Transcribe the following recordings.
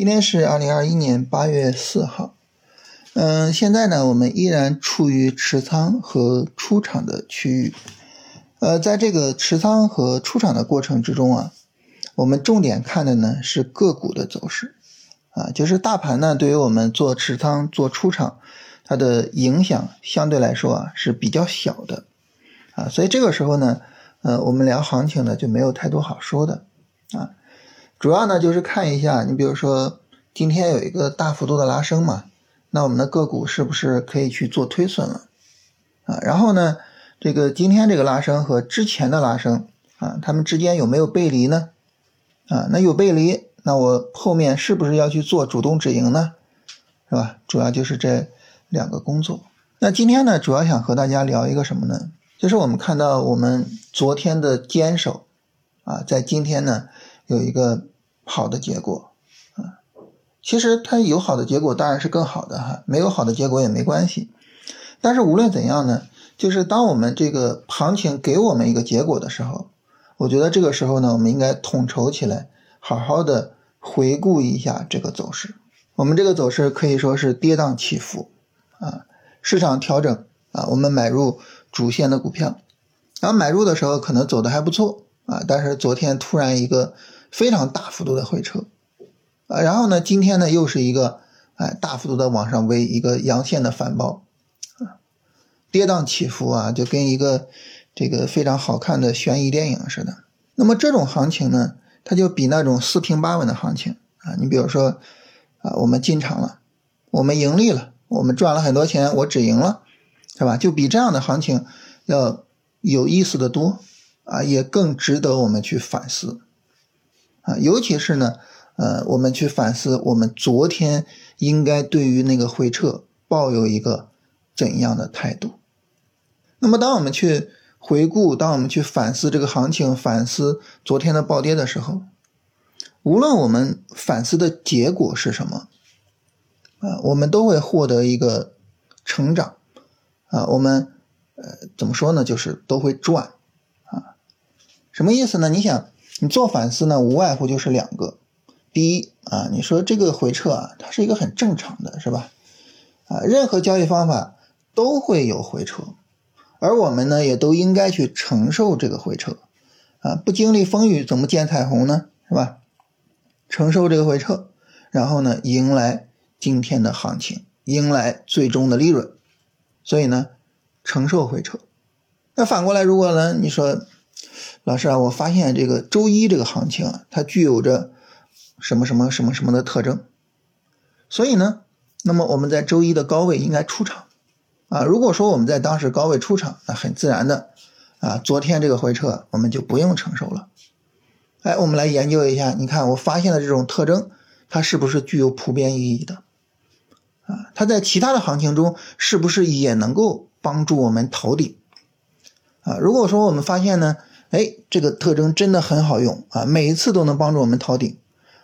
今天是二零二一年八月四号，嗯，现在呢，我们依然处于持仓和出场的区域。呃，在这个持仓和出场的过程之中啊，我们重点看的呢是个股的走势啊，就是大盘呢对于我们做持仓做出场，它的影响相对来说啊是比较小的啊，所以这个时候呢，呃，我们聊行情呢就没有太多好说的啊。主要呢就是看一下，你比如说今天有一个大幅度的拉升嘛，那我们的个股是不是可以去做推损了啊？然后呢，这个今天这个拉升和之前的拉升啊，它们之间有没有背离呢？啊，那有背离，那我后面是不是要去做主动止盈呢？是吧？主要就是这两个工作。那今天呢，主要想和大家聊一个什么呢？就是我们看到我们昨天的坚守啊，在今天呢有一个。好的结果，啊，其实它有好的结果当然是更好的哈，没有好的结果也没关系。但是无论怎样呢，就是当我们这个行情给我们一个结果的时候，我觉得这个时候呢，我们应该统筹起来，好好的回顾一下这个走势。我们这个走势可以说是跌宕起伏啊，市场调整啊，我们买入主线的股票，然后买入的时候可能走的还不错啊，但是昨天突然一个。非常大幅度的回撤，啊，然后呢，今天呢又是一个哎大幅度的往上围一个阳线的反包，啊，跌宕起伏啊，就跟一个这个非常好看的悬疑电影似的。那么这种行情呢，它就比那种四平八稳的行情啊，你比如说啊，我们进场了，我们盈利了，我们赚了很多钱，我止盈了，是吧？就比这样的行情要有意思的多啊，也更值得我们去反思。啊，尤其是呢，呃，我们去反思，我们昨天应该对于那个回撤抱有一个怎样的态度？那么，当我们去回顾，当我们去反思这个行情，反思昨天的暴跌的时候，无论我们反思的结果是什么，啊，我们都会获得一个成长，啊，我们呃怎么说呢？就是都会赚，啊，什么意思呢？你想。你做反思呢，无外乎就是两个，第一啊，你说这个回撤啊，它是一个很正常的，是吧？啊，任何交易方法都会有回撤，而我们呢，也都应该去承受这个回撤，啊，不经历风雨怎么见彩虹呢？是吧？承受这个回撤，然后呢，迎来今天的行情，迎来最终的利润，所以呢，承受回撤。那反过来，如果呢，你说。老师啊，我发现这个周一这个行情啊，它具有着什么什么什么什么的特征，所以呢，那么我们在周一的高位应该出场啊。如果说我们在当时高位出场，那很自然的啊，昨天这个回撤我们就不用承受了。哎，我们来研究一下，你看我发现的这种特征，它是不是具有普遍意义的啊？它在其他的行情中是不是也能够帮助我们逃顶啊？如果说我们发现呢？哎，这个特征真的很好用啊！每一次都能帮助我们逃顶，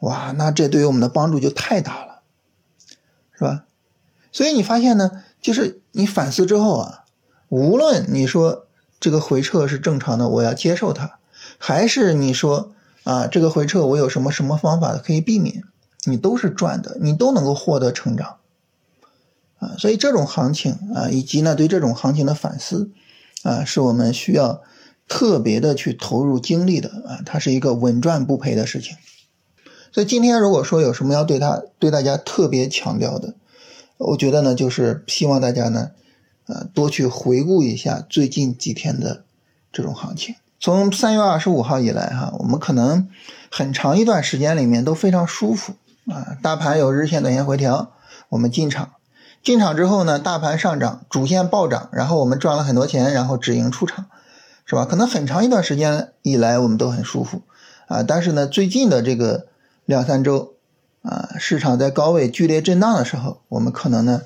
哇，那这对于我们的帮助就太大了，是吧？所以你发现呢，就是你反思之后啊，无论你说这个回撤是正常的，我要接受它，还是你说啊，这个回撤我有什么什么方法可以避免，你都是赚的，你都能够获得成长啊！所以这种行情啊，以及呢对这种行情的反思啊，是我们需要。特别的去投入精力的啊，它是一个稳赚不赔的事情。所以今天如果说有什么要对他对大家特别强调的，我觉得呢，就是希望大家呢，呃，多去回顾一下最近几天的这种行情。从三月二十五号以来哈，我们可能很长一段时间里面都非常舒服啊，大盘有日线、短线回调，我们进场，进场之后呢，大盘上涨，主线暴涨，然后我们赚了很多钱，然后止盈出场。是吧？可能很长一段时间以来，我们都很舒服啊。但是呢，最近的这个两三周啊，市场在高位剧烈震荡的时候，我们可能呢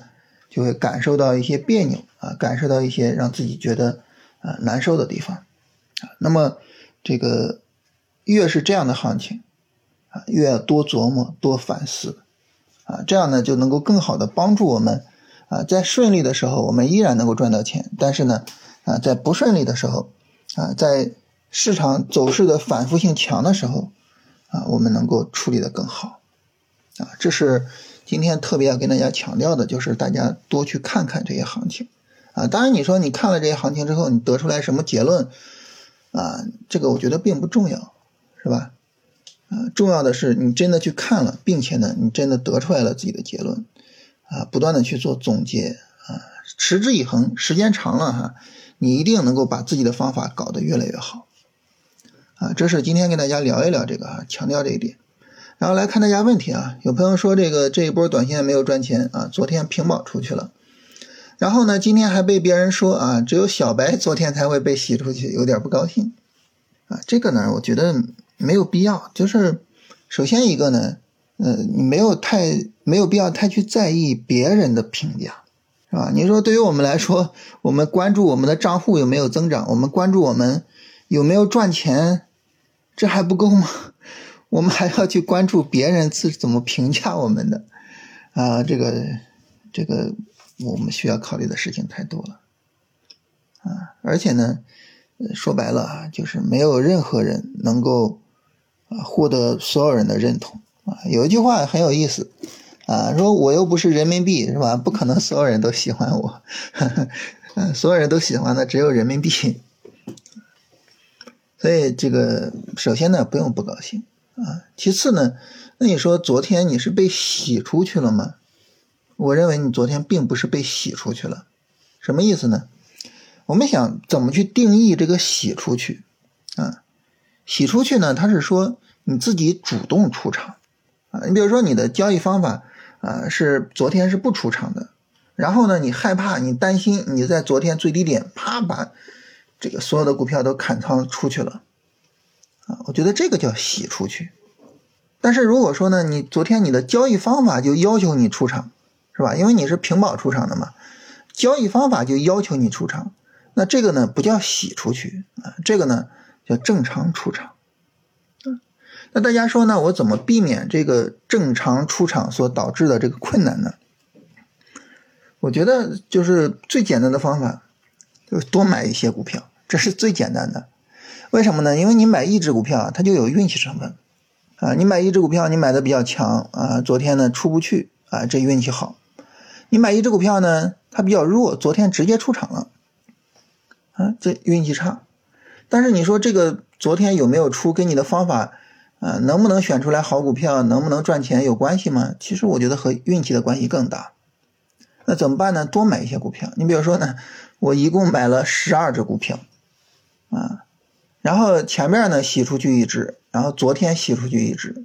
就会感受到一些别扭啊，感受到一些让自己觉得啊难受的地方啊。那么这个越是这样的行情啊，越要多琢磨、多反思啊，这样呢就能够更好的帮助我们啊，在顺利的时候我们依然能够赚到钱，但是呢啊，在不顺利的时候。啊，在市场走势的反复性强的时候，啊，我们能够处理的更好，啊，这是今天特别要跟大家强调的，就是大家多去看看这些行情啊。当然，你说你看了这些行情之后，你得出来什么结论啊？这个我觉得并不重要，是吧？啊，重要的是你真的去看了，并且呢，你真的得出来了自己的结论啊，不断的去做总结啊，持之以恒，时间长了哈，你一定能够把自己的方法搞得越来越好啊。这是今天跟大家聊一聊这个啊，强调这一点。然后来看大家问题啊，有朋友说这个这一波短线没有赚钱啊，昨天平保出去了，然后呢，今天还被别人说啊，只有小白昨天才会被洗出去，有点不高兴啊。这个呢，我觉得。没有必要，就是首先一个呢，呃，你没有太没有必要太去在意别人的评价，是吧？你说对于我们来说，我们关注我们的账户有没有增长，我们关注我们有没有赚钱，这还不够吗？我们还要去关注别人是怎么评价我们的，啊，这个这个我们需要考虑的事情太多了，啊，而且呢，说白了啊，就是没有任何人能够啊。获得所有人的认同啊！有一句话很有意思啊，说我又不是人民币，是吧？不可能所有人都喜欢我，嗯，所有人都喜欢的只有人民币。所以这个首先呢，不用不高兴啊。其次呢，那你说昨天你是被洗出去了吗？我认为你昨天并不是被洗出去了。什么意思呢？我们想怎么去定义这个洗出去啊？洗出去呢？他是说。你自己主动出场，啊，你比如说你的交易方法啊是昨天是不出场的，然后呢你害怕你担心你在昨天最低点啪把这个所有的股票都砍仓出去了，啊，我觉得这个叫洗出去。但是如果说呢你昨天你的交易方法就要求你出场，是吧？因为你是平保出场的嘛，交易方法就要求你出场，那这个呢不叫洗出去啊，这个呢叫正常出场。那大家说呢？我怎么避免这个正常出场所导致的这个困难呢？我觉得就是最简单的方法，就是多买一些股票，这是最简单的。为什么呢？因为你买一只股票啊，它就有运气成分啊。你买一只股票，你买的比较强啊，昨天呢出不去啊，这运气好。你买一只股票呢，它比较弱，昨天直接出场了啊，这运气差。但是你说这个昨天有没有出，跟你的方法。啊，能不能选出来好股票，能不能赚钱有关系吗？其实我觉得和运气的关系更大。那怎么办呢？多买一些股票。你比如说呢，我一共买了十二只股票，啊，然后前面呢洗出去一只，然后昨天洗出去一只，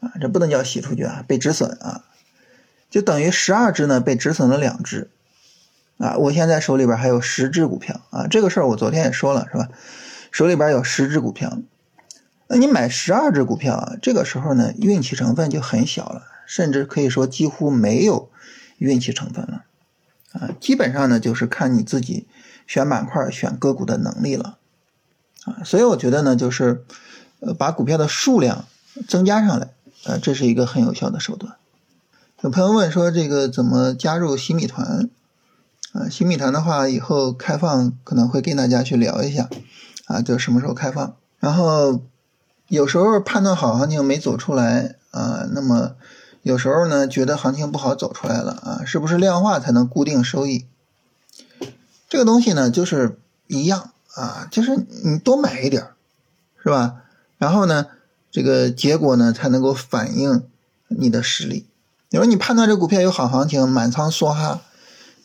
啊，这不能叫洗出去啊，被止损啊，就等于十二只呢被止损了两只，啊，我现在手里边还有十只股票啊，这个事儿我昨天也说了是吧？手里边有十只股票。那你买十二只股票，这个时候呢，运气成分就很小了，甚至可以说几乎没有运气成分了，啊，基本上呢就是看你自己选板块、选个股的能力了，啊，所以我觉得呢，就是呃把股票的数量增加上来，呃，这是一个很有效的手段。有朋友问说，这个怎么加入新米团？啊，新米团的话，以后开放可能会跟大家去聊一下，啊，就什么时候开放，然后。有时候判断好行情没走出来啊，那么有时候呢觉得行情不好走出来了啊，是不是量化才能固定收益？这个东西呢就是一样啊，就是你多买一点是吧？然后呢，这个结果呢才能够反映你的实力。你说你判断这股票有好行情，满仓梭哈，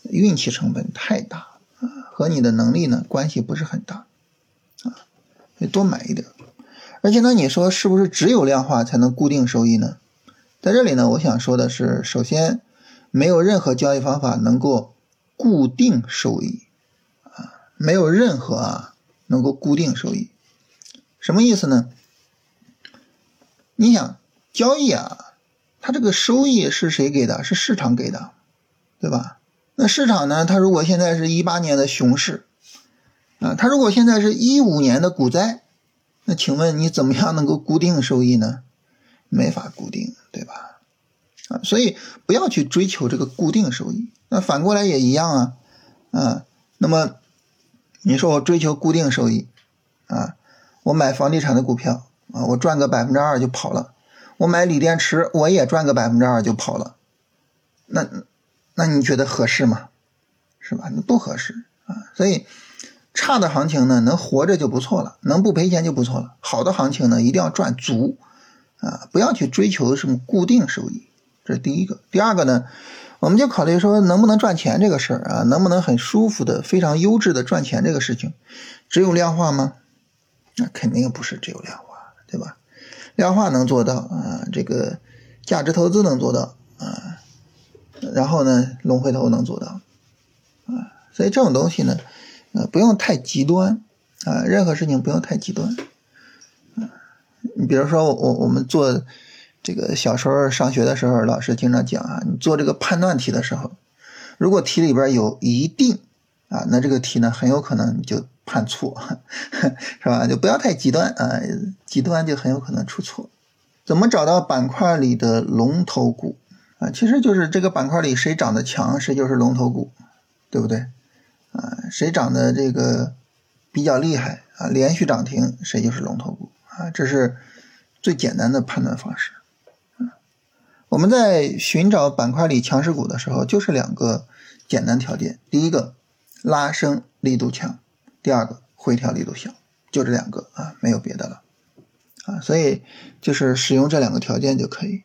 运气成本太大啊，和你的能力呢关系不是很大啊，你多买一点。而且呢，你说是不是只有量化才能固定收益呢？在这里呢，我想说的是，首先，没有任何交易方法能够固定收益啊，没有任何啊能够固定收益。什么意思呢？你想交易啊，它这个收益是谁给的？是市场给的，对吧？那市场呢，它如果现在是一八年的熊市啊，它如果现在是一五年的股灾。那请问你怎么样能够固定收益呢？没法固定，对吧？啊，所以不要去追求这个固定收益。那反过来也一样啊，啊，那么你说我追求固定收益，啊，我买房地产的股票啊，我赚个百分之二就跑了，我买锂电池，我也赚个百分之二就跑了，那那你觉得合适吗？是吧？那不合适啊。所以差的行情呢，能活着就不错了，能不赔钱就不错了。好的行情呢，一定要赚足啊，不要去追求什么固定收益，这是第一个。第二个呢，我们就考虑说能不能赚钱这个事儿啊，能不能很舒服的、非常优质的赚钱这个事情，只有量化吗？那肯定不是只有量化，对吧？量化能做到啊，这个价值投资能做到啊，然后呢，龙回头能做到啊，所以这种东西呢，呃，不用太极端啊，任何事情不用太极端啊。你比如说，我我们做这个小时候上学的时候，老师经常讲啊，你做这个判断题的时候，如果题里边有一定啊，那这个题呢，很有可能你就。判错 是吧？就不要太极端啊，极端就很有可能出错。怎么找到板块里的龙头股啊？其实就是这个板块里谁涨得强，谁就是龙头股，对不对？啊，谁涨的这个比较厉害啊，连续涨停，谁就是龙头股啊，这是最简单的判断方式。我们在寻找板块里强势股的时候，就是两个简单条件：第一个，拉升力度强。第二个回调力度小，就这两个啊，没有别的了，啊，所以就是使用这两个条件就可以。